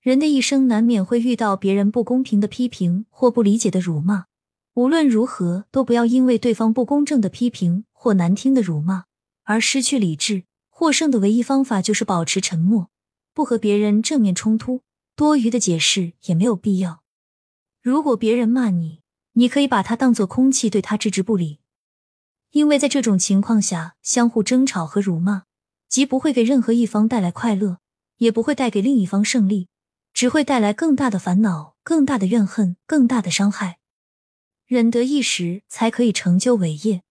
人的一生难免会遇到别人不公平的批评或不理解的辱骂，无论如何都不要因为对方不公正的批评或难听的辱骂而失去理智。获胜的唯一方法就是保持沉默，不和别人正面冲突，多余的解释也没有必要。如果别人骂你，你可以把他当作空气，对他置之不理，因为在这种情况下，相互争吵和辱骂，既不会给任何一方带来快乐，也不会带给另一方胜利。只会带来更大的烦恼、更大的怨恨、更大的伤害。忍得一时，才可以成就伟业；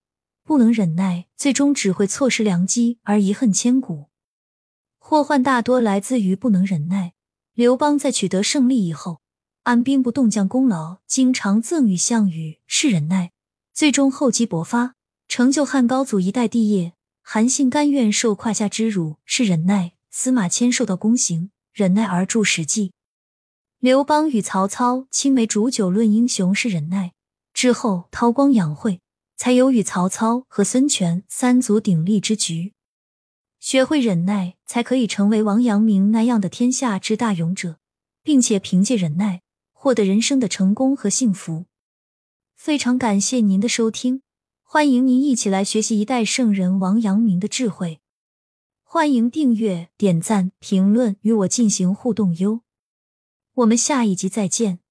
不能忍耐，最终只会错失良机而遗恨千古。祸患大多来自于不能忍耐。刘邦在取得胜利以后，按兵不动将功劳经常赠予项羽，是忍耐；最终厚积薄发，成就汉高祖一代帝业。韩信甘愿受胯下之辱，是忍耐；司马迁受到宫刑，忍耐而著《史记》。刘邦与曹操青梅煮酒论英雄是忍耐，之后韬光养晦，才有与曹操和孙权三足鼎立之局。学会忍耐，才可以成为王阳明那样的天下之大勇者，并且凭借忍耐获得人生的成功和幸福。非常感谢您的收听，欢迎您一起来学习一代圣人王阳明的智慧。欢迎订阅、点赞、评论，与我进行互动哟。我们下一集再见。